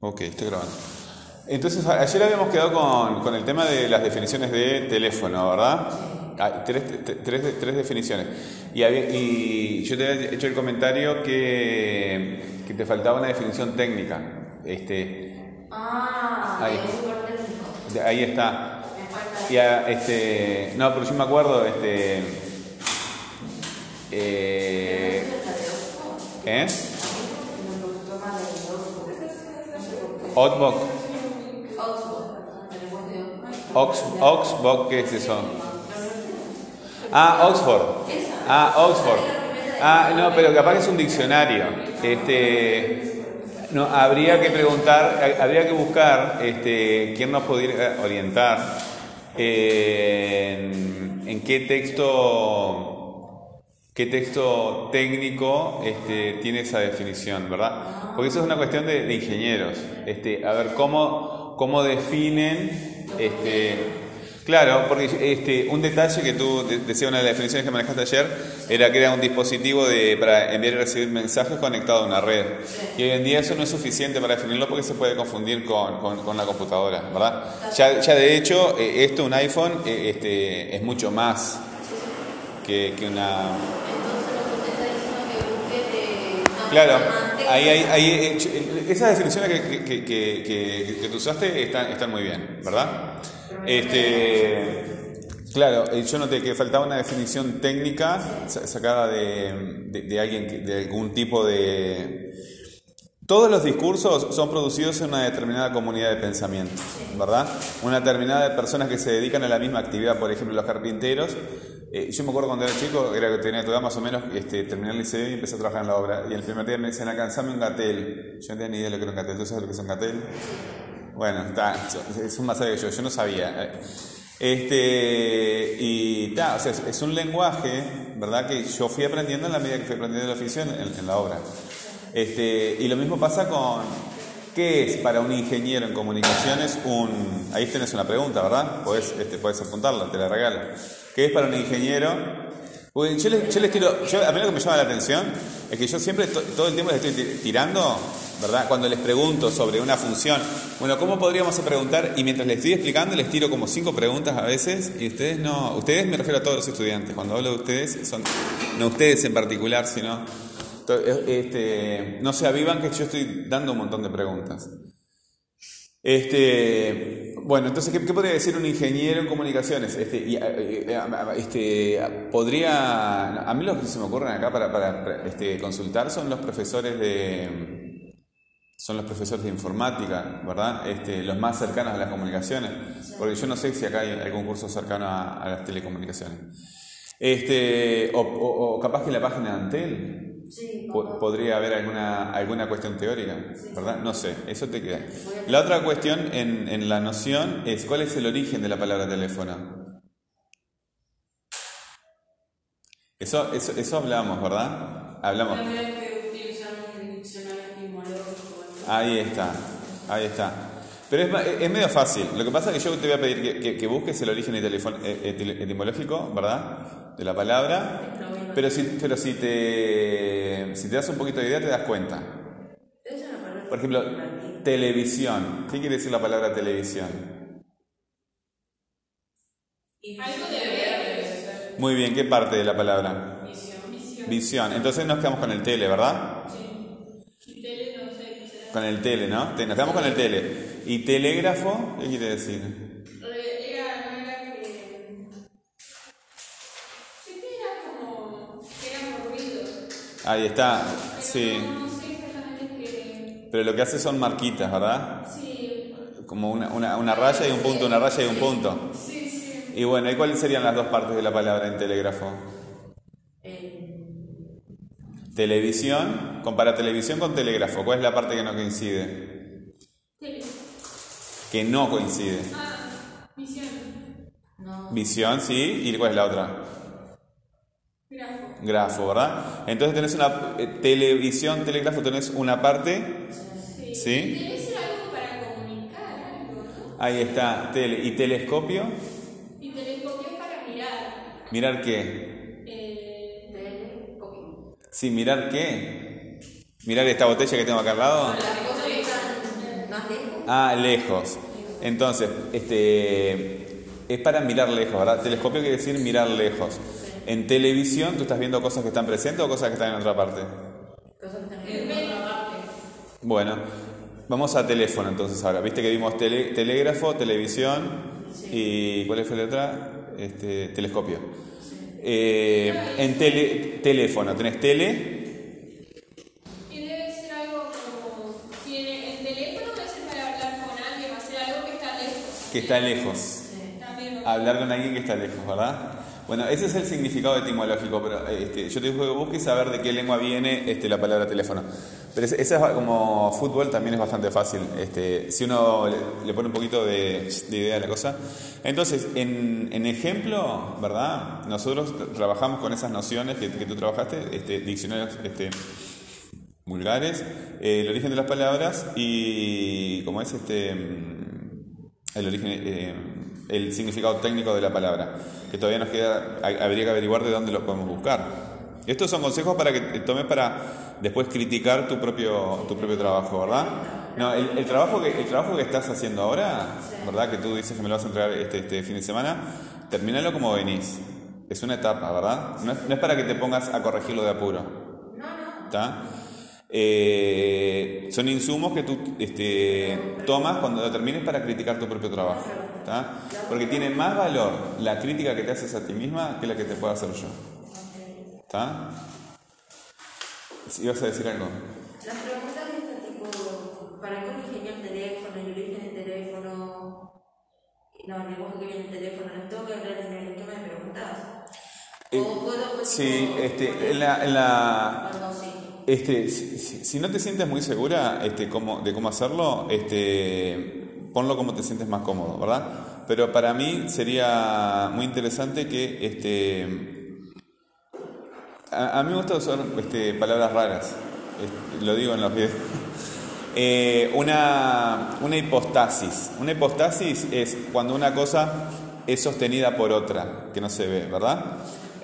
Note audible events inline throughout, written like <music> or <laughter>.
Ok, estoy grabando. Entonces, ayer habíamos quedado con, con el tema de las definiciones de teléfono, ¿verdad? Ah, tres, tre- tres, tres definiciones. Y, había- y yo te había hecho el comentario que, que te faltaba una definición técnica. Este, Ah, Ahí. de- ahí está. Y a- este, no, pero yo me acuerdo, este, eh, ¿eh? Me gustó más el Oxford. No sé por qué. Outbox, Oxford. El lenguaje de Ox, Oxbox, ¿qué es eso? Ah, Oxford. Ah, Oxford. Ah, no, pero capaz que es un diccionario. Este, no, habría que preguntar, ha- habría que buscar este, quién nos podría orientar en, en qué texto, qué texto técnico este, tiene esa definición, ¿verdad? Porque eso es una cuestión de, de ingenieros. Este, a ver, ¿cómo, cómo definen este, Claro, porque este, un detalle que tú de- decías, una de las definiciones que manejaste ayer, era que era un dispositivo de, para enviar y recibir mensajes conectado a una red. Y hoy en día eso no es suficiente para definirlo porque se puede confundir con, con, con la computadora, ¿verdad? Ya, ya de hecho, eh, esto, un iPhone, eh, este, es mucho más que, que una... Entonces lo que usted está diciendo que busque de. no, Claro, ahí, ahí, ahí, eh, esas definiciones que, que, que, tú usaste están, están muy bien, ¿verdad? Este, claro, eh, yo noté que faltaba una definición técnica sa- sacada de, de, de alguien, de algún tipo de... Todos los discursos son producidos en una determinada comunidad de pensamiento, ¿verdad? Una determinada de personas que se dedican a la misma actividad, por ejemplo, los carpinteros. Eh, yo me acuerdo cuando era chico, era que tenía tu edad más o menos, este, terminé el liceo y empecé a trabajar en la obra. Y el primer día me decían, alcanzame un gatel. Yo no tenía ni idea de lo que era un gatel. ¿Tú sabes lo que es un gatel? Bueno, está, es un más que yo, yo no sabía. Este, y ta, o sea, es, un lenguaje, ¿verdad? Que yo fui aprendiendo en la medida que fui aprendiendo el oficio en, en la obra. Este, y lo mismo pasa con, ¿qué es para un ingeniero en comunicaciones un... Ahí tenés una pregunta, ¿verdad? Puedes, este, puedes apuntarla, te la regalo. ¿Qué es para un ingeniero? Yo les, yo les tiro, a mí lo que me llama la atención es que yo siempre to- todo el tiempo les estoy ti- tirando, ¿verdad? Cuando les pregunto sobre una función, bueno, ¿cómo podríamos preguntar? Y mientras les estoy explicando, les tiro como cinco preguntas a veces y ustedes no, ustedes me refiero a todos los estudiantes, cuando hablo de ustedes, son no ustedes en particular, sino, este, no se avivan que yo estoy dando un montón de preguntas. Este, bueno, entonces, ¿qué, podría decir un ingeniero en comunicaciones? Este, eh, eh, este, podría, a mí lo que se me ocurren acá para, este, consultar son los profesores de, son los profesores de informática, ¿verdad? Este, los más cercanos a las comunicaciones, porque yo no sé si acá hay algún curso cercano a, las telecomunicaciones. Este, o, o- capaz que la página de Antel Sí, po- podría haber alguna, alguna cuestión teórica, ¿verdad? No sé, eso te queda. La otra cuestión en, en la noción es cuál es el origen de la palabra teléfono. Eso, eso, eso hablamos, ¿verdad? Hablamos. Ahí está, ahí está. Pero es, es medio fácil. Lo que pasa es que yo te voy a pedir que, que- que busques el origen eh, etimológico, ¿verdad? De la palabra. Pero si, pero si te, si te das un poquito de idea, te das cuenta. Por ejemplo, televisión. ¿Qué quiere decir la palabra televisión? Algo de ser. Muy bien, ¿qué parte de la palabra? Visión, visión. Entonces nos quedamos con el tele, ¿verdad? Sí. Y tele, no sé. Con el tele, ¿no? Nos quedamos con el tele. ¿Y telégrafo? ¿Qué quiere decir? Ahí está, sí. Pero lo que hace son marquitas, ¿verdad? Sí, Como una, una, una raya y un punto, una raya y un punto. sí, sí. Y bueno, ¿y cuáles serían las dos partes de la palabra en telégrafo? Televisión, compara televisión con telégrafo. ¿Cuál es la parte que no coincide? Tele. Que no coincide. Ah, visión. no. Visión, sí. ¿Y cuál es la otra? Grafo. Grafo, ¿verdad? Entonces tenés una eh, televisión, telégrafo, tenés una parte. Sí. ¿Sí? Debe ser algo para comunicar algo, ¿no? Ahí está, tele. ¿Y telescopio? Y telescopio es para mirar. ¿Mirar qué? Eh, Telescopio. Sí, ¿mirar qué? ¿Mirar esta botella que tengo acá al lado? Ah, lejos. Entonces, este es para mirar lejos, ¿verdad? Telescopio quiere decir mirar lejos. En televisión tú estás viendo cosas que están presentes o cosas que están en otra parte. Cosas que están En. Bueno, vamos a teléfono entonces ahora. Viste que vimos tele- telégrafo, televisión y ¿cuál fue la otra? Este, telescopio. Eh, en tele, teléfono, tenés tele, Y debe ser algo como. Si en el teléfono debe ser para hablar con alguien, va a ser algo que está lejos. que está lejos. También. Hablar con alguien que está lejos, ¿verdad? Bueno, ese es el significado etimológico, pero eh, este, yo te digo que busques saber de qué lengua viene este, la palabra teléfono. Pero ese es como fútbol también es bastante fácil, este, si uno le, pone un poquito de, de idea a la cosa. Entonces, en, ejemplo, ¿verdad? Nosotros tra- trabajamos con esas nociones que, que tú trabajaste, este, diccionarios este, vulgares, eh, el origen de las palabras y como es este el origen eh, el significado técnico de la palabra que todavía nos queda habría que averiguar de dónde lo podemos buscar. Estos son consejos para que tomes para después criticar tu propio tu propio trabajo verdad no el, el trabajo que el trabajo que estás haciendo ahora verdad que tú dices que me lo vas a entregar este, este fin de semana termínalo como venís. Es una etapa verdad no es, no es para que te pongas a corregirlo de apuro. ¿Está? Eh, son insumos que tú este, tomas cuando lo termines para criticar tu propio trabajo. ¿está? Porque tiene más valor la crítica que te haces a ti misma que la que te puedo hacer yo. ¿Ibas a decir algo? Las preguntas de este tipo, ¿para qué origen el teléfono? ¿El origen del teléfono? No, el lenguaje que viene el teléfono, ¿las tengo que hablar en el esquema de preguntas? Eh, ¿O puedo, pues, Sí, tipo, este, en la, en? Este, si, si- no te sientes muy segura este, cómo, de cómo hacerlo, este, ponlo como te sientes más cómodo, ¿verdad? Pero para mí sería muy interesante que este, a, a mí me gusta usar este, palabras raras, este, lo digo en los videos. <laughs> Eh, una, una hipostasis. Una hipostasis es cuando una cosa es sostenida por otra, que no se ve, ¿verdad?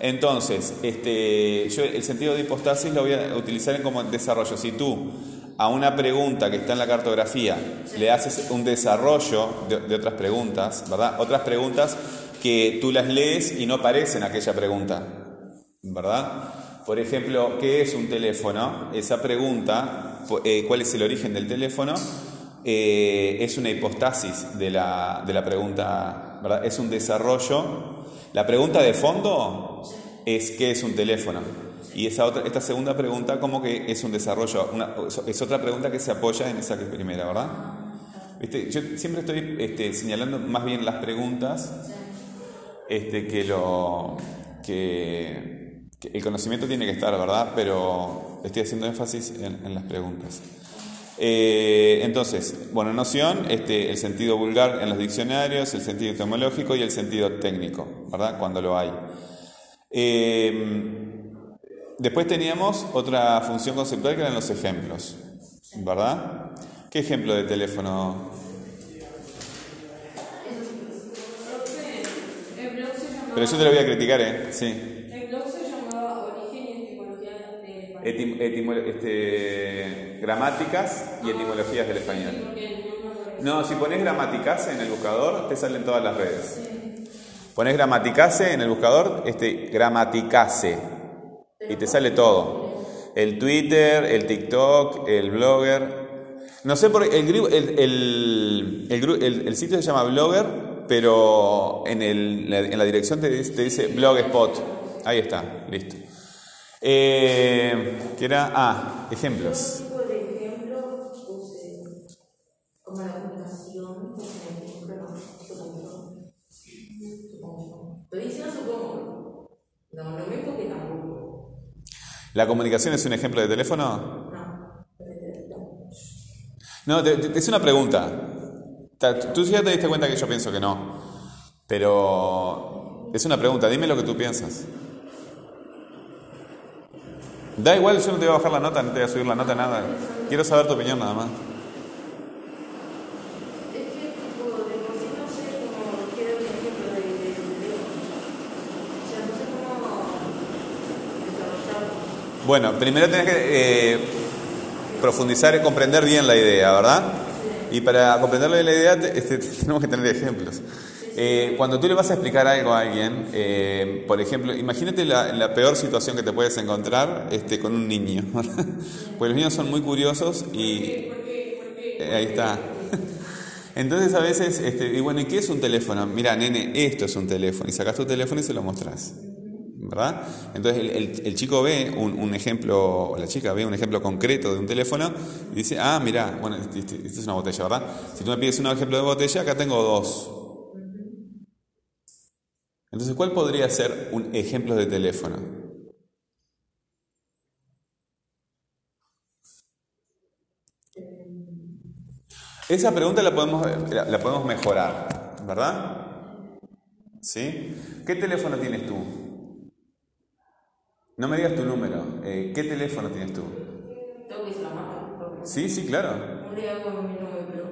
Entonces, este, yo el sentido de hipostasis lo voy a utilizar en como desarrollo. Si tú a una pregunta que está en la cartografía le haces un desarrollo de, de otras preguntas, ¿verdad? Otras preguntas que tú las lees y no aparecen aquella pregunta, ¿verdad? Por ejemplo, ¿qué es un teléfono? Esa pregunta, eh, ¿cuál es el origen del teléfono? Eh, es una hipostasis de la, de la pregunta, ¿verdad? Es un desarrollo. La pregunta de fondo es ¿qué es un teléfono? Y esa otra, esta segunda pregunta como que es un desarrollo, una- es otra pregunta que se apoya en esa primera, ¿verdad? ¿Viste? Yo siempre estoy este, señalando más bien las preguntas este, que lo que, el conocimiento tiene que estar, ¿verdad? Pero estoy haciendo énfasis en, en las preguntas. Eh, entonces, bueno, noción, este, el sentido vulgar en los diccionarios, el sentido etimológico y el sentido técnico, ¿verdad? Cuando lo hay. Eh, después teníamos otra función conceptual que eran los ejemplos, ¿verdad? ¿Qué ejemplo de teléfono? El blog se llamaba. Pero yo te lo voy a criticar, ¿eh? Sí. El blog se llamaba Origen y Etimología de Etim- etimo- este, gramáticas y etimologías del español. No, si pones gramaticase en el buscador, te salen todas las redes. Pones gramaticase en el buscador, este, gramaticase, y te sale todo. El Twitter, el TikTok, el Blogger. No sé por qué, el, el, el, el sitio se llama Blogger, pero en, en la dirección te, te dice Blogspot. Ahí está, listo. Eh, ¿Qué era? Ah, ejemplos. No, no me porque tampoco. ¿La comunicación es un ejemplo de teléfono? No, te, es una pregunta. Ta- Tú ya te diste cuenta que yo pienso que no. Pero es una pregunta, dime lo que tú piensas. Da igual, yo no te voy a bajar la nota, no te voy a subir la nota, nada. Quiero saber tu opinión nada más. Es que tipo, de por sí no sé cómo quiero un ejemplo de, de, de teléfono. O sea, no sé cómo desarrollarlo. Bueno, primero tenés que eh, profundizar y comprender bien la idea, ¿verdad? Y para comprenderle la idea te- este, <laughs> tenemos que tener ejemplos. Eh, cuando tú le vas a explicar algo a alguien, eh, por ejemplo, imagínate la, la peor situación que te puedes encontrar este, con un niño. <laughs> Porque los niños son muy curiosos y... Ahí está. <laughs> Entonces a veces, este, y bueno, ¿y qué es un teléfono? Mira, nene, esto es un teléfono. Y sacas tu teléfono y se lo mostrás. ¿Verdad? Entonces el, chico ve un, ejemplo, o la chica ve un ejemplo concreto de un teléfono y dice, ah, mira, bueno, este- este- esta es una botella, ¿verdad? Si tú me pides un ejemplo de botella, acá tengo dos. Entonces, ¿cuál podría ser un ejemplo de teléfono? Esa pregunta la podemos, la podemos mejorar, ¿verdad? ¿Sí? ¿Qué teléfono tienes tú? No me digas tu número. eh, ¿Qué teléfono tienes tú? Tengo que decir la marca. Sí, sí, claro. No le hago mi número, pero.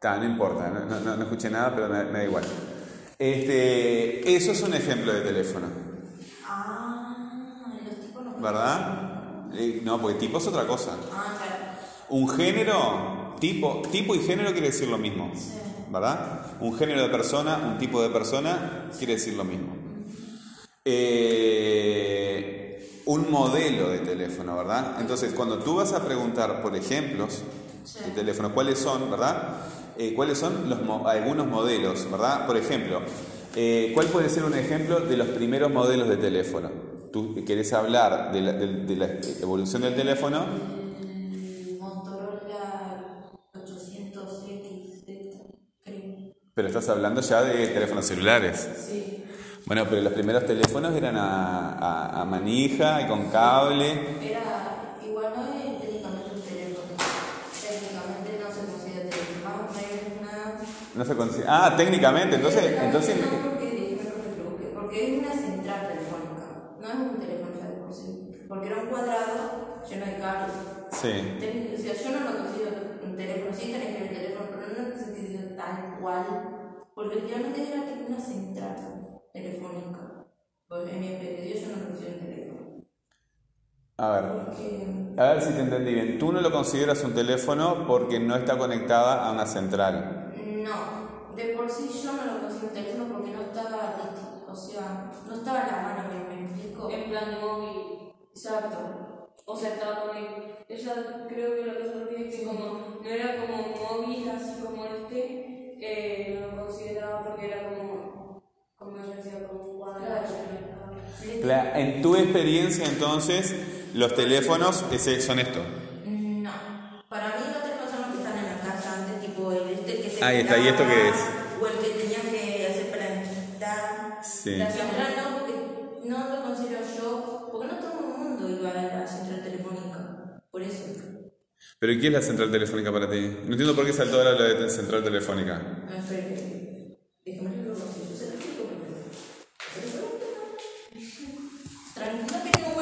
Ta, no importa, no, no- no- escuché nada, pero me, me da igual. Este, eso es un ejemplo de teléfono, Ah, los tipos no. ¿verdad? Eh, no, porque tipo es otra cosa. Ah, claro. Un género, tipo, tipo y género quiere decir lo mismo, ¿verdad? Un género de persona, un tipo de persona quiere decir lo mismo. Eh, un modelo de teléfono, ¿verdad? Entonces, cuando tú vas a preguntar por ejemplos de teléfono, ¿cuáles son, verdad? Eh, ¿Cuáles son los mo- algunos modelos, verdad? Por ejemplo, eh, ¿cuál puede ser un ejemplo de los primeros modelos de teléfono? Tú querés hablar de la, de- de la evolución del teléfono, El Motorola 800X, creo. pero estás hablando ya de teléfonos celulares. Sí. Bueno, pero los primeros teléfonos eran a, a- a manija y con cable. Era igual, no es técnicamente un teléfono. Técnicamente no se considera teléfono. Vamos a ver una. No se consigue. Ah, técnicamente, entonces, entonces No, porque, déjame que me equivoqué, porque es una central telefónica. No es un teléfono ya de por sí. Porque era un cuadrado lleno de cables. sí. Técnic- O sea, yo no lo considero un teléfono, sí tenés que ver el teléfono, pero no en el sentido tal cual. Porque realmente era tipo una central telefónica. Pues en mi experiencia yo no lo considero un teléfono. A ver, Porque. a ver si te entendí bien. Tú no lo consideras un teléfono porque no está conectada a una central. No, de por sí yo no lo considero un teléfono porque no estaba, listo, o sea, no estaba a la mano, me, me explico. En plan móvil. Exacto. O sea, estaba con el- Ella creo que lo que se es que como no era como móvil así como este, eh, no lo consideraba porque era como, como yo decía, como un cuadrado. La- en tu experiencia, entonces, los teléfonos ese, son esto. No, para mí los teléfonos son los que están en la casa antes, tipo el este que se Ahí está, ¿y esto qué es? O el que tenía que hacer para quitar. Sí. La Pero ¿y qué es la central telefónica para ti? No entiendo por qué saltó ahora de central telefónica. Espera, que- déjame lo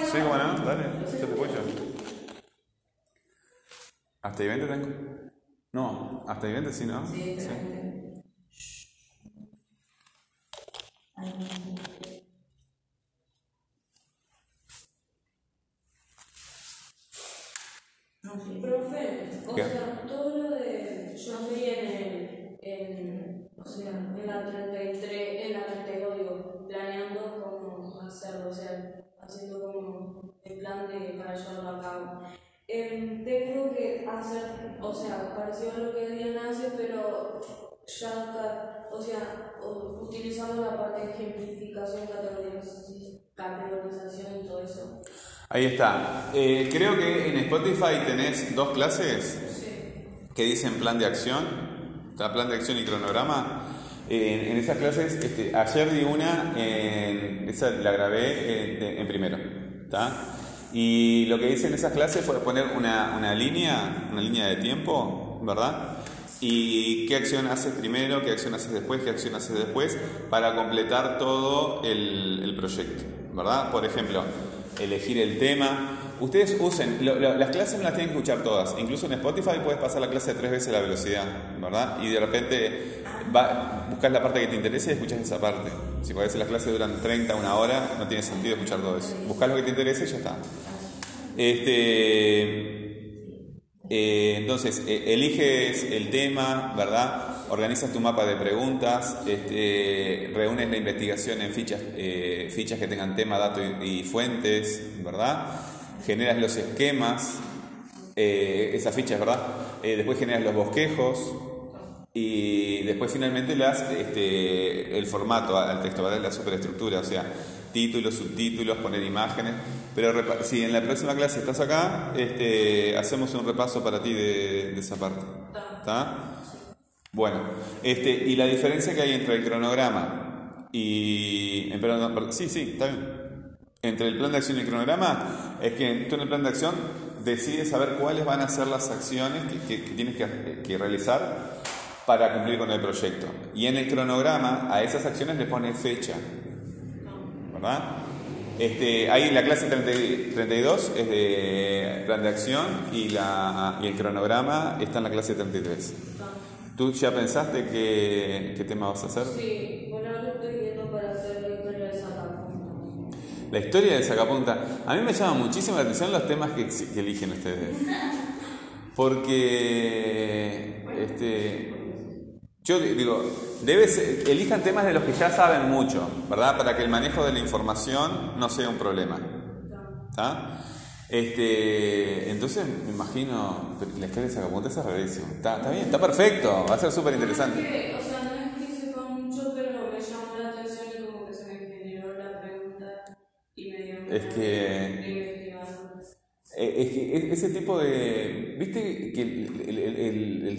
Sí, cómo no, dale, yo te escucho. ¿Hasta ahí 20 tengo? No, hasta ahí 20 sí, ¿no? Sí, tranquila. Ay, no sé. Profe, o ¿Qué? sea, todo lo de. Yo estoy en el. En, o sea, en la 33, en la 32, digo, planeando cómo hacerlo, o sea, haciendo como el plan de, para llevarlo a cabo. Em, tengo que hacer, o sea, parecido a lo que Diana hace, pero ya ca- o sea, utilizando la parte de ejemplificación, categorización, y todo eso. Ahí está. Eh, creo que en Spotify tenés dos clases que dicen plan de acción, está plan de acción y cronograma. Eh, en esas clases, este, ayer di una, en- esa la grabé en, en primero, ¿está? Y lo que hice en esas clases fue poner una, una línea, una línea de tiempo, ¿verdad? Y qué acción haces primero, qué acción haces después, qué acción haces después, para completar todo el, proyecto, ¿verdad? Por ejemplo, elegir el tema. Ustedes usen, las clases no las tienen que escuchar todas. Incluso en Spotify puedes pasar la clase tres veces la velocidad, ¿verdad? Y de repente buscas la parte que te interesa y escuchas esa parte. Si por veces las clases duran 30, una hora, no tiene sentido escuchar todo eso. Buscas lo que te interesa y ya está. Este, Eh, entonces, eh, eliges el tema, ¿verdad? Organizas tu mapa de preguntas, este, reúnes la investigación en fichas, eh, fichas que tengan tema, dato y, y fuentes, ¿verdad? Generas los esquemas, eh, esas fichas, ¿verdad? Después generas los bosquejos y después finalmente las, este, el formato al texto, ¿verdad? La superestructura, o sea, títulos, subtítulos, poner imágenes. Pero si en la próxima clase estás acá, este, hacemos un repaso para ti de, de esa parte. ¿Está? Bueno, este, y la diferencia que hay entre el cronograma y. eh, perdón, perdón, sí, sí, está bien. Entre el plan de acción y el cronograma es que tú en el plan de acción decides saber cuáles van a ser las acciones que, que- que tienes que, que realizar para cumplir con el proyecto. Y en el cronograma a esas acciones le pones fecha. ¿Verdad? Este, ahí la clase 30 y- 32 es de plan de acción y, la, y el cronograma está en la clase 33. ¿Tú ya pensaste qué, qué tema vas a hacer? Sí, bueno, ahora estoy viendo para hacer la historia de sacapuntas. La historia del sacapunta. A mí me llama muchísimo la atención los temas que, que eligen ustedes. <laughs> Porque, este, yo di- digo, debe ser- elijan temas de los que ya saben mucho, ¿verdad? Para que el manejo de la información no sea un problema. ¿Está? Este, entonces me imagino, la historia del sacapunta es rarísimo. Está, está bien, está perfecto, va a ser súper interesante.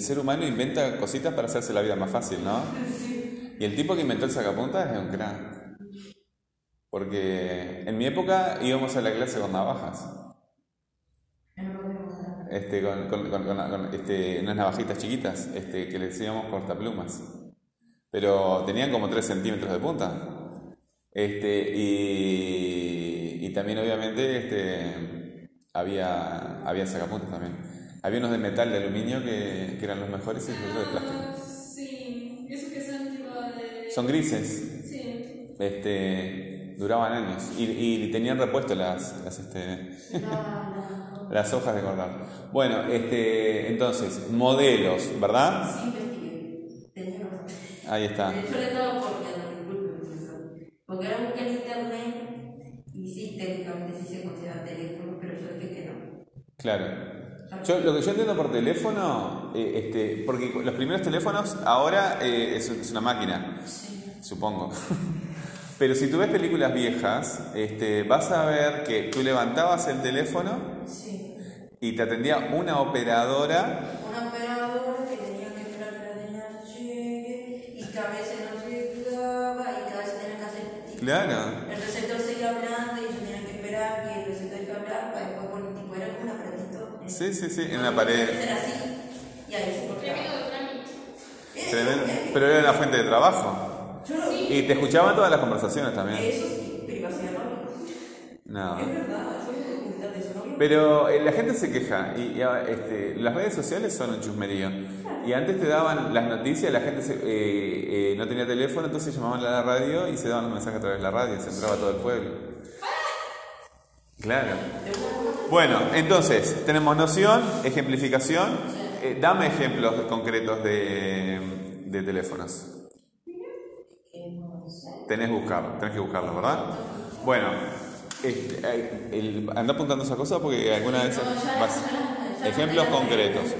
Ser humano inventa cositas para hacerse la vida más fácil, no? Y el tipo que inventó el sacapuntas es un crack. Porque en mi época íbamos a la clase con navajas. Este, con, este, unas navajitas chiquitas este, que le decíamos cortaplumas. Pero tenían como 3 centímetros de punta. Este, y, y también obviamente este, había, había sacapuntas también. Había unos de metal, de aluminio, que, que eran los mejores y otros de plástico. Ah, sí, eso que son tipo de... Son grises, Sí. este, duraban años y, y tenían repuesto las, las, este, <laughs> las hojas de cortar. Bueno, este, entonces, modelos, ¿verdad? Sí, investigué. Ahí está. Estaba copiando, disculpe, profesor. Porque ahora busqué en internet y sí, técnicamente sí se considera teléfono, pero yo dije que no. Claro. Yo, lo que yo entiendo por teléfono, eh, este, porque los primeros teléfonos ahora eh, es, es una máquina, supongo. <laughs> Pero si tú ves películas viejas, este, vas a ver que tú levantabas el teléfono Sí. y te atendía una operadora. Una operadora que tenía que esperar que la señal llegue y que a veces no llegaba y cada vez tenía que hacer. Claro. Sí, sí, sí, en la pared. Era así. Y ahí se cortaba. Tremendo. Pero era una fuente de trabajo. Yo lo vi. Y te escuchaban todas las conversaciones también. Eso sí, privacidad no. No. Es verdad. Pero eh, la gente se queja y, y, ah, este, las redes sociales son un chusmerío. Y antes te daban las noticias, la gente se- eh, eh, no tenía teléfono, entonces llamaban a la radio y se daban los mensajes a través de la radio, se entraba todo el pueblo. Claro. Bueno, entonces, tenemos noción, ejemplificación. Eh, dame ejemplos concretos de, de teléfonos. Tenés, que buscarlo, tenés que buscarlo, ¿verdad? Bueno, este, eh, el- anda apuntando esa cosa porque alguna vez vas- ejemplos concretos.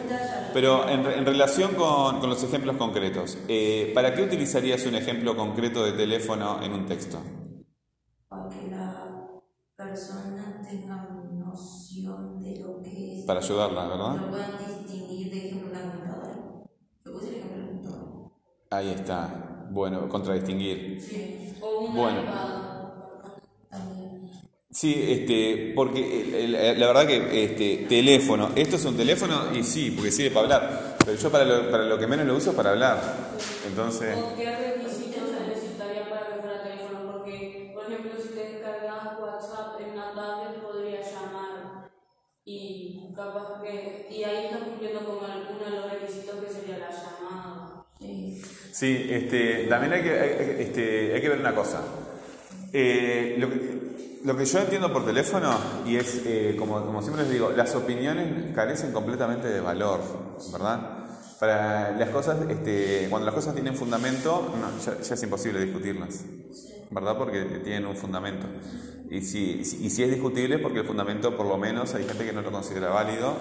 Pero en relación con, con los ejemplos concretos, eh, ¿para qué utilizarías un ejemplo concreto de teléfono en un texto? Para que la persona tenga Para ayudarla, ¿verdad? Lo puedan distinguir de ejemplo una computadora. Yo puse el ejemplo de la computadora. Ahí está. Bueno, contradistinguir. Sí. O un Bueno. Sí, este, porque el- la verdad que este, teléfono, esto es un teléfono y sí, porque sirve para hablar, pero yo para lo, para lo que menos lo uso es para hablar. Entonces, capaz que... Y ahí estás cumpliendo con alguno de los requisitos que sería la llamada. Sí. sí, este, también hay que, hay- este, hay que ver una cosa. Eh, lo que- lo que yo entiendo por teléfono, y es, eh, como, como siempre les digo, las opiniones carecen completamente de valor, ¿verdad? Para las cosas, este, cuando las cosas tienen fundamento, no, ya, ya es imposible discutirlas, ¿verdad? Porque tienen un fundamento. Y si, y si es discutible porque el fundamento, por lo menos, hay gente que no lo considera válido.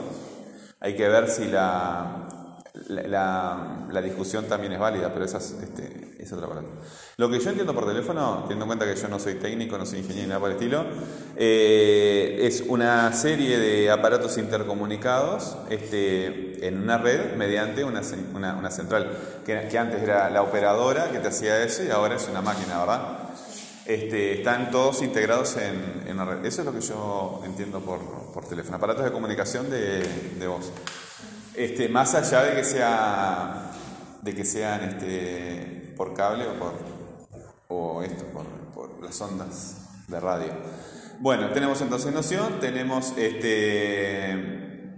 Hay que ver si la, la, la- discusión también es válida, pero esa es, este, es otra parte. Lo que yo entiendo por teléfono, teniendo en cuenta que yo no soy técnico, no soy ingeniero ni nada por el estilo, eh, es una serie de aparatos intercomunicados este, en una red mediante una, una- central, que, antes era la operadora que te hacía eso y ahora es una máquina, ¿verdad? Este, están todos integrados en, en red. Eso es lo que yo entiendo por, por teléfono. Aparatos de comunicación de, de voz. Este, más allá de que sea de que sean este, por cable o por o esto, por, por las ondas de radio. Bueno, tenemos entonces noción, tenemos este,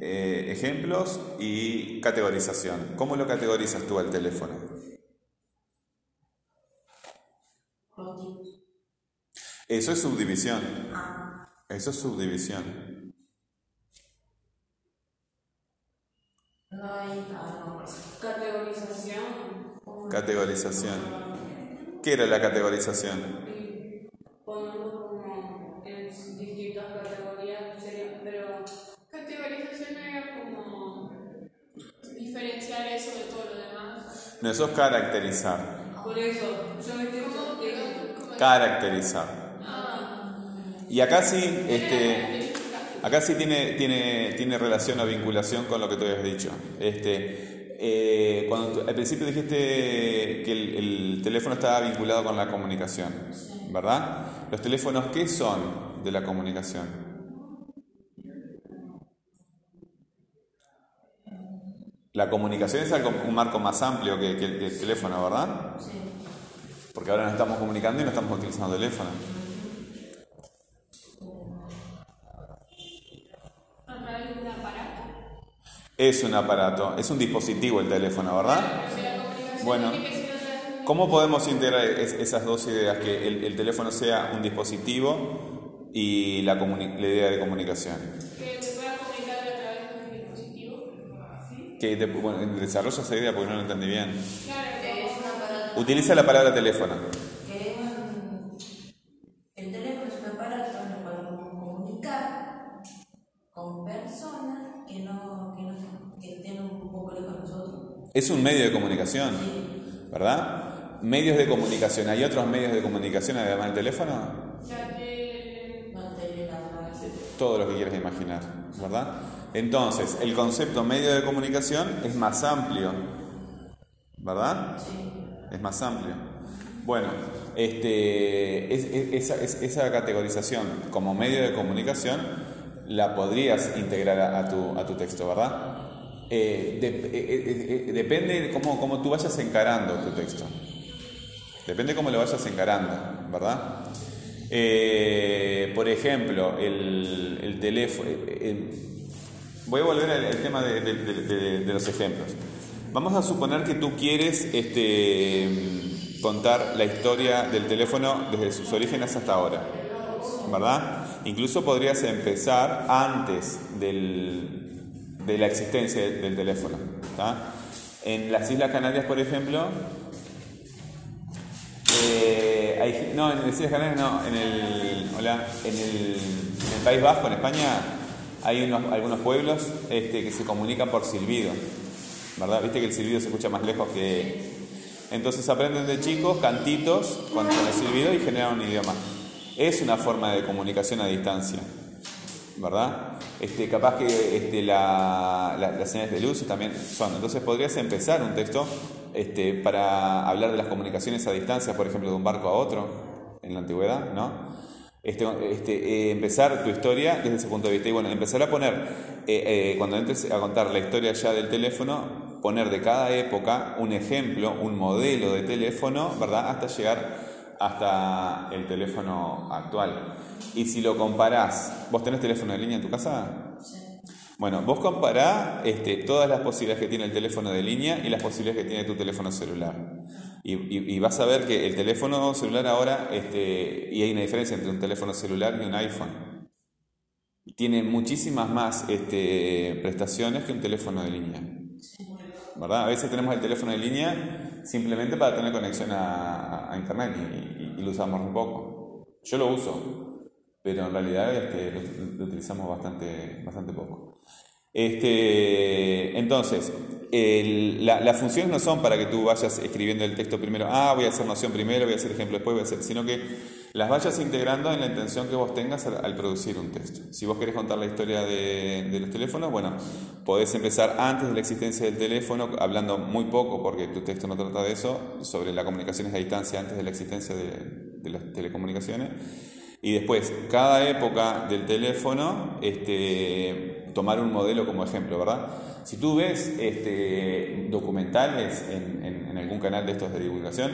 eh, ejemplos y categorización. ¿Cómo lo categorizas tú al teléfono? Eso es subdivisión. Ah, Eso es subdivisión. no hay no. Categorización. Categorización. ¿Qué era la categorización? Y ponerlo como en distintas categorías sería, pero Categorización era como diferenciar eso de todo lo demás. No, eso es caracterizar. por eso yo me ¿cómo era? Caracterizar. Ah, Y acá sí, este, acá sí tiene, tiene, tiene relación o vinculación con lo que tú habías dicho. Este, eh, cuando al principio dijiste que el, el teléfono estaba vinculado con la comunicación, ¿verdad? ¿Los teléfonos qué son de la comunicación? La comunicación es algo, un marco más amplio que, que el, que el teléfono, ¿verdad? Sí. Porque ahora nos estamos comunicando y no estamos utilizando teléfono. a través de un aparato. Es un aparato, es un dispositivo el teléfono, ¿verdad? Bueno. ¿Cómo podemos integrar es- esas dos ideas? Que el, el teléfono sea un dispositivo y la, la idea de comunicación. que se pueda comunicar a través de un dispositivo. Que de- bueno, desarrolla esa idea porque no lo entendí bien. Utiliza la palabra teléfono. Es un medio de comunicación, ¿verdad? Medios de comunicación. ¿Hay otros medios de comunicación además del teléfono? todo lo que quieras imaginar, ¿verdad? Entonces, el concepto medio de comunicación es más amplio, ¿verdad? Sí. Es más amplio. Bueno, este, es- es- esa, es- esa categorización como medio de comunicación la podrías integrar a, a tu, a tu texto, ¿verdad? Eh, de- eh, eh, eh, depende de cómo, cómo tú vayas encarando tu texto. Depende cómo lo vayas encarando, ¿verdad? Por ejemplo, el, el teléfono... voy a volver al, tema de, de- de- de- de los ejemplos. Vamos a suponer que tú quieres este, contar la historia del teléfono desde sus orígenes hasta ahora, ¿verdad? Incluso podrías empezar antes del- de la existencia del, teléfono. ¿tá? En las Islas Canarias, por ejemplo, eh, hay- no, en las Islas Canarias no, en el, hola, en el País Vasco, en España, hay unos, algunos pueblos este, que se comunican por silbido, ¿verdad? Viste que el silbido se escucha más lejos que... Entonces aprenden de chicos cantitos con, con el silbido y generan un idioma. Es una forma de comunicación a distancia, ¿verdad? Este, capaz que este, la- la- las señales de luz también son. Entonces podrías empezar un texto este, para hablar de las comunicaciones a distancia, por ejemplo, de un barco a otro en la antigüedad, ¿no? Este, este, eh, empezar tu historia desde ese punto de vista y bueno, empezar a poner, eh, eh, cuando entres a contar la historia ya del teléfono, poner de cada época un ejemplo, un modelo de teléfono, ¿verdad? Hasta llegar hasta el teléfono actual. Y si lo comparás, ¿vos tenés teléfono de línea en tu casa? Bueno, vos compará este, todas las posibilidades que tiene el teléfono de línea y las posibilidades que tiene tu teléfono celular. Y, y- y vas a ver que el teléfono celular ahora, este, y hay una diferencia entre un teléfono celular y un iPhone. Tiene muchísimas más este, prestaciones que un teléfono de línea. ¿Verdad? A veces tenemos el teléfono de línea simplemente para tener conexión a, a internet y, lo usamos un poco. Yo lo uso, pero en realidad este, lo, lo utilizamos bastante, bastante poco. Este, entonces, las funciones no son para que tú vayas escribiendo el texto primero, ah, voy a hacer noción primero, voy a hacer ejemplo después, voy a hacer, sino que las vayas integrando en la intención que vos tengas al, producir un texto. Si vos querés contar la historia de, los teléfonos, bueno, podés empezar antes de la existencia del teléfono, hablando muy poco, porque tu texto no trata de eso, sobre la comunicaciones a distancia antes de la existencia de, de las telecomunicaciones. Y después, cada época del teléfono, este, tomar un modelo como ejemplo, ¿verdad? Si tú ves este, documentales en, en- en algún canal de estos de divulgación,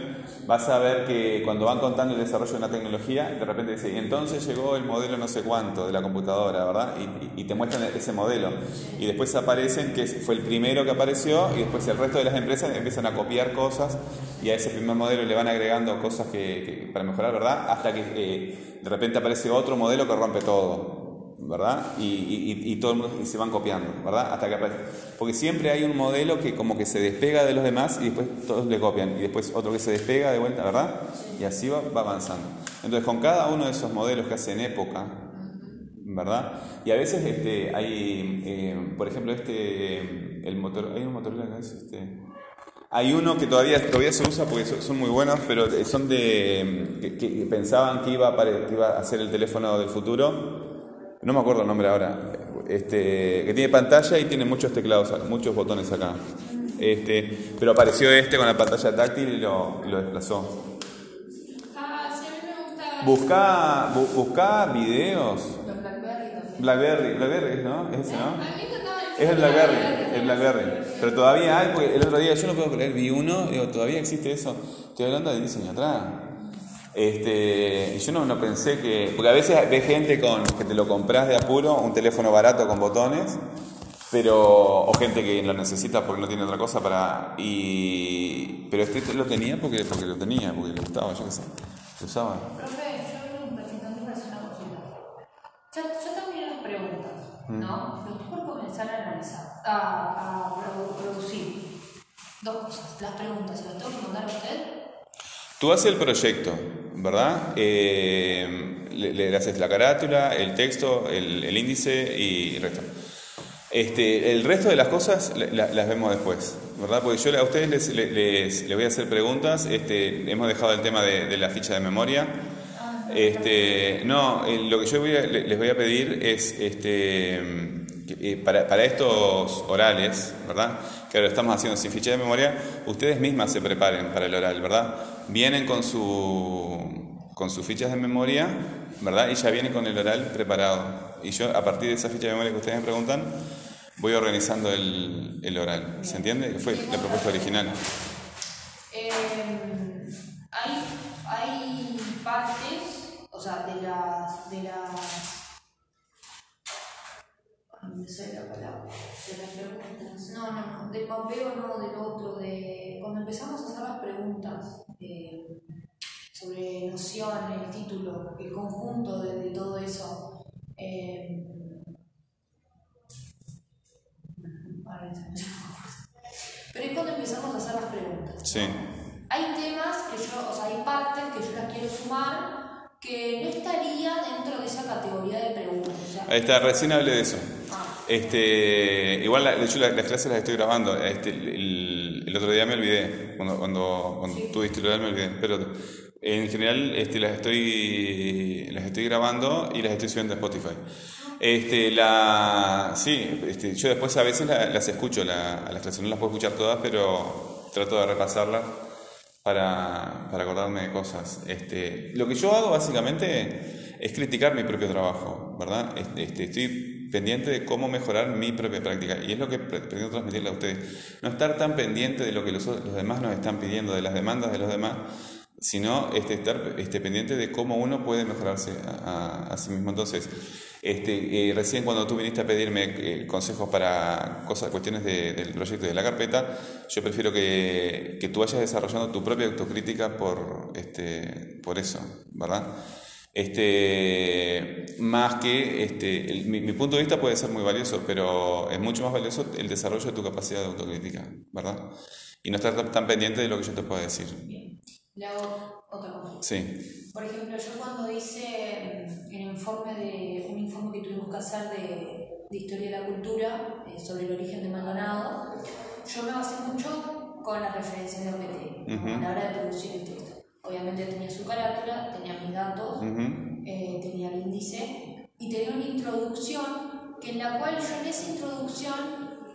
vas a ver que cuando van contando el desarrollo de una tecnología, de repente dice, y entonces llegó el modelo no sé cuánto de la computadora, ¿verdad? Y, y- y te muestran ese modelo. Y después aparecen que fue el primero que apareció y después el resto de las empresas empiezan a copiar cosas y a ese primer modelo le van agregando cosas que, que- para mejorar, ¿verdad? Hasta que eh, de repente aparece otro modelo que rompe todo. ¿Verdad? Y, y- y- todo el mundo y se van copiando, ¿verdad? Hasta que aparece. Porque siempre hay un modelo que como que se despega de los demás y después todos le copian. Y después otro que se despega de vuelta, ¿verdad? Y así va, va avanzando. Entonces, con cada uno de esos modelos que hacen época, ¿verdad? Y a veces este, hay, eh, por ejemplo, este, el motor, hay un Motorola que es este... Hay uno que todavía, todavía se usa porque son, muy buenos, pero son de... que, que pensaban que iba, a que iba a ser el teléfono del futuro. No me acuerdo el nombre ahora. Este, que tiene pantalla y tiene muchos teclados, muchos botones acá. Este, pero apareció este con la pantalla táctil y lo, desplazó. Ah. Busca, bu- busca videos. Blackberry. Blackberry, ¿no? Es ese, ¿no? Es el Blackberry, el Blackberry. Pero todavía hay, porque el otro día yo no puedo creer, vi uno, todavía existe eso. Estoy hablando de 10 años atrás. Este, y yo no, no pensé que. Porque a veces ves gente con que te lo compras de apuro, un teléfono barato con botones, pero. o gente que lo necesita porque no tiene otra cosa para. y Pero este lo tenía porque, porque lo tenía, porque le gustaba, yo qué sé. Lo usaba. Profe, yo una terminé las preguntas, ¿no? Pero estoy por comenzar a analizar, a, a produ- producir. Dos cosas. Las preguntas, ¿se las tengo que mandar a usted? Tú haces el proyecto, ¿verdad? Eh, le, haces la carátula, el texto, el, índice y el resto. Este, el resto de las cosas la- la- las vemos después, ¿verdad? Porque yo a ustedes les, les- les- voy a hacer preguntas. Este, hemos dejado el tema de, la ficha de memoria. Este, no, eh, lo que yo voy les voy a pedir es este, eh, para, para estos orales, ¿verdad? Que lo estamos haciendo sin ficha de memoria, ustedes mismas se preparen para el oral, ¿verdad? Vienen con, su, con sus fichas de memoria, ¿verdad? Y ya vienen con el oral preparado. Y yo, a partir de esa ficha de memoria que ustedes me preguntan, voy organizando el, el oral. ¿Se entiende? Que fue la propuesta original. Eh, hay, hay partes, o sea, de las. De las no sale la palabra. De las preguntas. No, no, no, del papeo no, del otro, de cuando empezamos a hacer las preguntas eh, sobre noción, el título, el conjunto de, de todo eso. eh. <laughs> Pero es cuando empezamos a hacer las preguntas. Sí. Hay temas que yo, o sea, hay partes que yo las quiero sumar que no estaría dentro de esa categoría de preguntas. O sea, Ahí está, recién hablé de eso. ah, Este, igual, la- de hecho, la- las clases las estoy grabando. Este, el, el otro día me olvidé, cuando, cuando, cuando tú diste el me olvidé. Pero en general este, las, estoy, las estoy grabando y las estoy subiendo a Spotify. Este, la, sí, este, yo después a veces la- las escucho, la- a las clases. No las puedo escuchar todas, pero trato de repasarlas para, para acordarme de cosas. Este, lo que yo hago básicamente es criticar mi propio trabajo, ¿verdad? Este, este, estoy pendiente de cómo mejorar mi propia práctica y es lo que pre- pretendo transmitirle a ustedes. No estar tan pendiente de lo que los, los demás nos están pidiendo, de las demandas de los demás, sino este, estar este, pendiente de cómo uno puede mejorarse a, a- a sí mismo. Entonces, este, eh, recién cuando tú viniste a pedirme eh, consejos para cosas, cuestiones de- del proyecto y de la carpeta, yo prefiero que, que tú vayas desarrollando tu propia autocrítica por, este, por eso, ¿verdad? Este, más que este, el- mi, mi punto de vista puede ser muy valioso, pero es mucho más valioso el desarrollo de tu capacidad de autocrítica, ¿verdad? Y no estar tan- pendiente de lo que yo te pueda decir. Bien. Le hago otra cosa. Sí. Por ejemplo, yo cuando hice mm, el informe de un informe que tuvimos que hacer de, de historia de la cultura eh, sobre el origen de Maldonado, yo me basé mucho con las referencias de OPT ¿no? Ujú. a la hora de producir el texto. Obviamente tenía su carátula, tenía mis datos, eh, tenía el índice y tenía una introducción que en la cual yo en esa introducción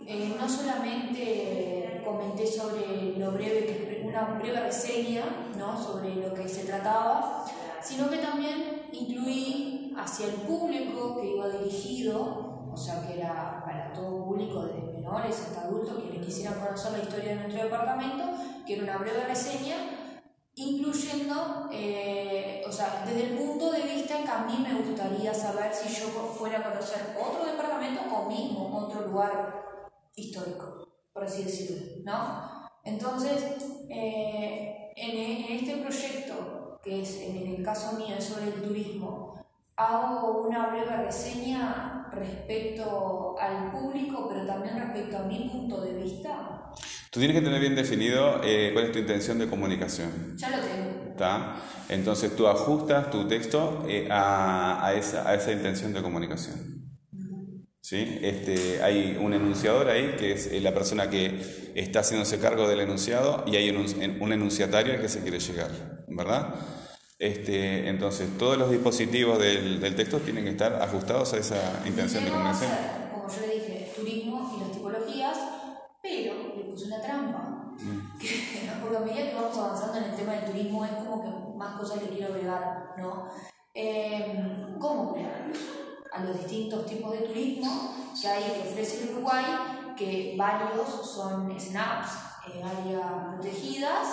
eh, no solamente comenté sobre lo breve, que una breve reseña ¿no? sobre lo que se trataba, sino que también incluí hacia el público que iba dirigido, o sea que era para todo público, desde menores hasta adultos, quienes quisieran conocer la historia de nuestro departamento, que era una breve reseña incluyendo, eh, o sea, desde el punto de vista que a mí me gustaría saber si yo fuera a conocer otro departamento o mismo otro lugar histórico, por así decirlo, ¿no? Entonces, eh, en, en este proyecto, que es en el caso mío es sobre el turismo, hago una breve reseña respecto al público, pero también respecto a mi punto de vista. Tú tienes que tener bien definido eh, cuál es tu intención de comunicación. Ya lo tengo. ¿Está? Entonces tú ajustas tu texto eh, a, a esa, a esa intención de comunicación. ¿Sí? Este, hay un enunciador ahí, que es eh, la persona que está haciéndose cargo del enunciado, y hay un, un enunciatario al que se quiere llegar, ¿verdad? Este, entonces todos los dispositivos del, del texto tienen que estar ajustados a esa intención de comunicación. como yo dije, turismo y las tipologías, pero puse una trampa. Que, <laughs> porque a medida que vamos avanzando en el tema del turismo es como que más cosas le quiero agregar, ¿no? Eh, ¿Cómo cuidarlos? A los distintos tipos de turismo que hay que ofrece el Uruguay, que varios son snaps, eh, áreas protegidas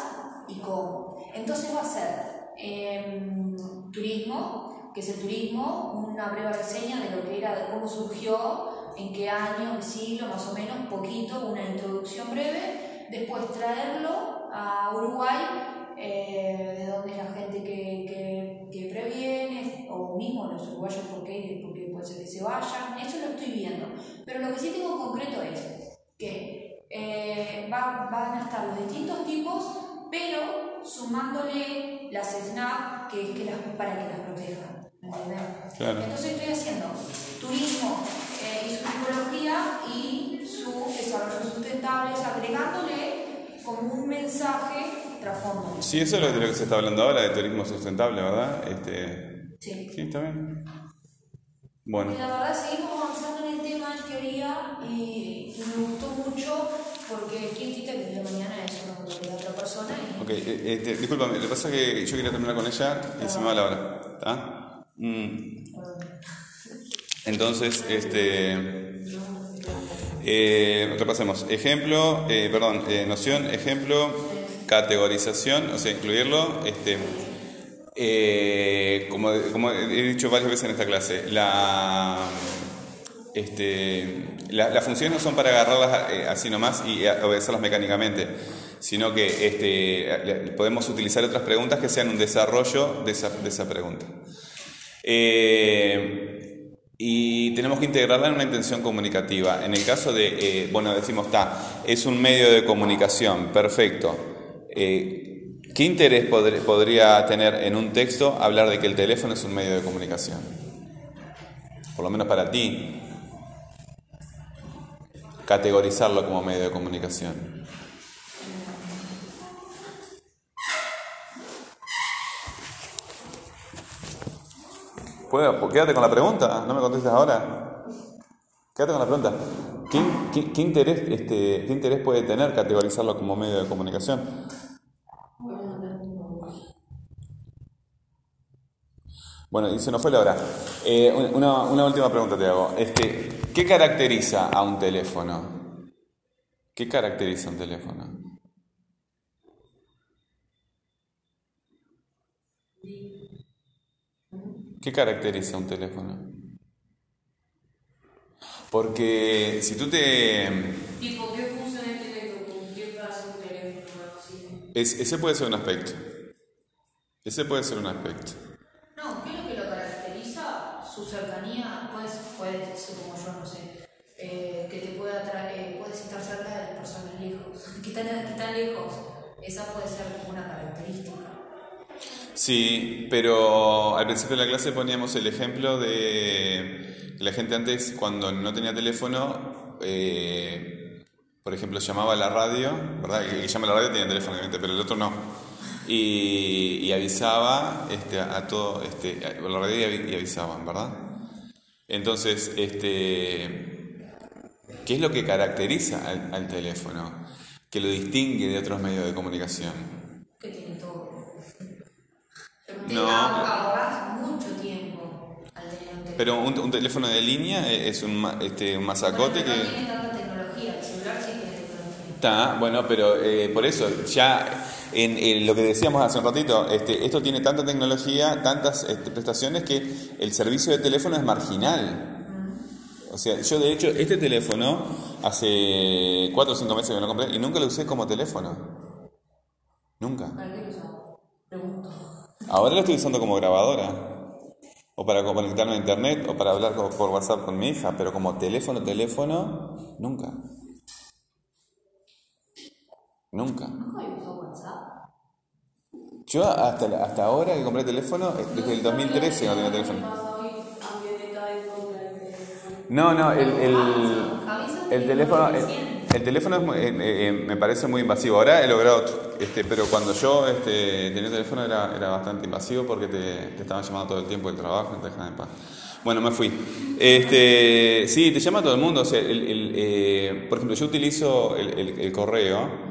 y cómo. Entonces va a ser em, turismo, que es el turismo, una breve reseña de lo que era, de cómo surgió, en qué año, qué siglo, más o menos, poquito, una introducción breve, después traerlo a Uruguay, eh, de donde es la gente que, que, que previene, o mismo los uruguayos, porque, porque puede ser que se vayan, eso lo estoy viendo. Pero lo que sí tengo en concreto es que eh, va- van a estar los distintos tipos, pero sumándole las SNAP, que es que las, para que las protejan. Claro. Entonces estoy haciendo turismo su y su desarrollo sustentable, agregándole como un mensaje trasfondo. Sí, eso es lo de lo que se está hablando ahora, de turismo sustentable, ¿verdad? Este, Sí. sí, está bien. Bueno. Y la verdad seguimos avanzando en el tema en teoría y, y me gustó mucho porque quién quita que de mañana es una de otra persona y Ok, eh, este, discúlpame, lo que pasa es que yo quería terminar con ella y se me va la hora. ¿Está? Mm. Entonces, este. eh, repasemos. Ejemplo, eh, perdón, eh, noción, ejemplo, categorización, o sea, incluirlo. Este, eh, como, como he dicho varias veces en esta clase, la. Este, la- las funciones no son para agarrarlas así nomás y obedecerlas mecánicamente, sino que este, podemos utilizar otras preguntas que sean un desarrollo de esa, de esa pregunta. Eh, y tenemos que integrarla en una intención comunicativa. En el caso de, eh, bueno, decimos, está, es un medio de comunicación, perfecto. Eh, ¿Qué interés podr- podría tener en un texto hablar de que el teléfono es un medio de comunicación? Por lo menos para ti, categorizarlo como medio de comunicación. ¿Puedo? Quédate con la pregunta, no me contestes ahora. Quédate con la pregunta. ¿Qué, interés, este, ¿Qué interés puede tener categorizarlo como medio de comunicación? Bueno, y se nos fue la hora. Eh, una, última pregunta te hago. Este, ¿Qué caracteriza a un teléfono? ¿Qué caracteriza un teléfono? ¿Qué caracteriza un teléfono? Porque si tú te... Tipo, ¿qué funciones tiene como qué hace un teléfono así? es- ese puede ser un aspecto. Ese puede ser un aspecto. No, ¿qué es lo que lo caracteriza? Su cercanía, pues, puede ser como yo, no sé, eh, que te pueda traer, puedes estar cerca de las personas lejos, <laughs> que están, que están lejos. Esa puede ser una característica. Sí, pero al principio de la clase poníamos el ejemplo de la gente antes, cuando no tenía teléfono, eh, por ejemplo, llamaba a la radio, ¿verdad? El que llama a la radio tenía teléfono, pero el otro no. Y, avisaba este, a todo, este, a la radio y avisaban, ¿verdad? Entonces, este, ¿qué es lo que caracteriza al, al teléfono? Que lo distingue de otros medios de comunicación. Que. No. Ahorras mucho tiempo al tener un teléfono. Pero un, un teléfono de línea eh, es un, este, un masacote Bueno, pero No que... tiene tanta tecnología, el celular sí tiene tecnología. Está, bueno, pero eh, por eso, ya en, en lo que decíamos hace un ratito, este, esto tiene tanta tecnología, tantas este, prestaciones que el servicio de teléfono es marginal. O sea, yo de hecho, este teléfono hace 4 o 5 meses que lo compré y nunca lo usé como teléfono. Nunca. ¿Para qué lo? Pregunto. Ahora lo estoy usando como grabadora. O para conectarme a internet, o para hablar por WhatsApp con mi hija, pero como teléfono, teléfono, nunca. Nunca. ¿Nunca usado WhatsApp? Yo hasta, hasta ahora que compré teléfono, eh, desde el 2013 no tenía teléfono. No, no, el, el, Avisa el teléfono, no el, recién. El teléfono es muy- eh, eh, me parece muy invasivo. Ahora he logrado, este, pero cuando yo este, tenía teléfono era, era bastante invasivo porque te, te estaban llamando todo el tiempo del trabajo, no te dejaban en paz. Bueno, me fui. Este, sí, te llama todo el mundo. O sea, el- el, eh, por ejemplo, yo utilizo el, el- el correo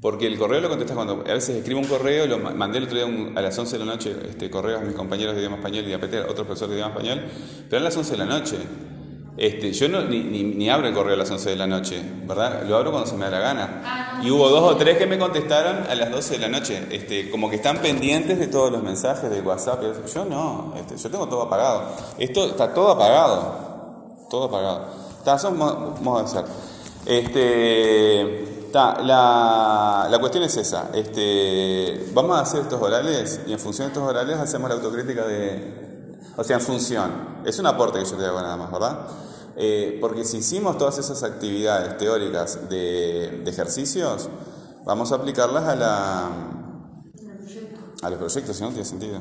porque el correo lo contestas cuando a veces escribo un correo, lo ma- mandé el otro día un- a las 11 de la noche este, correos a mis compañeros de idioma español y a Peter, otro profesor de idioma español, pero a las 11 de la noche. Este, yo no, ni, ni, ni abro el correo a las 11 de la noche, ¿verdad? Lo abro cuando se me da la gana. Ah, no. Y hubo dos o tres que me contestaron a las 12 de la noche, este, como que están pendientes de todos los mensajes de WhatsApp. Yo no, este, yo tengo todo apagado. Esto está todo apagado, todo apagado. Está, son mo- modos de ser. Este, está, la, la cuestión es esa. Este, vamos a hacer estos orales y en función de estos orales hacemos la autocrítica de, o sea, en función. Es un aporte que yo te hago nada más, ¿verdad? Eh, porque si hicimos todas esas actividades teóricas de, de ejercicios, vamos a aplicarlas a, la, a los proyectos, si no, no tiene sentido.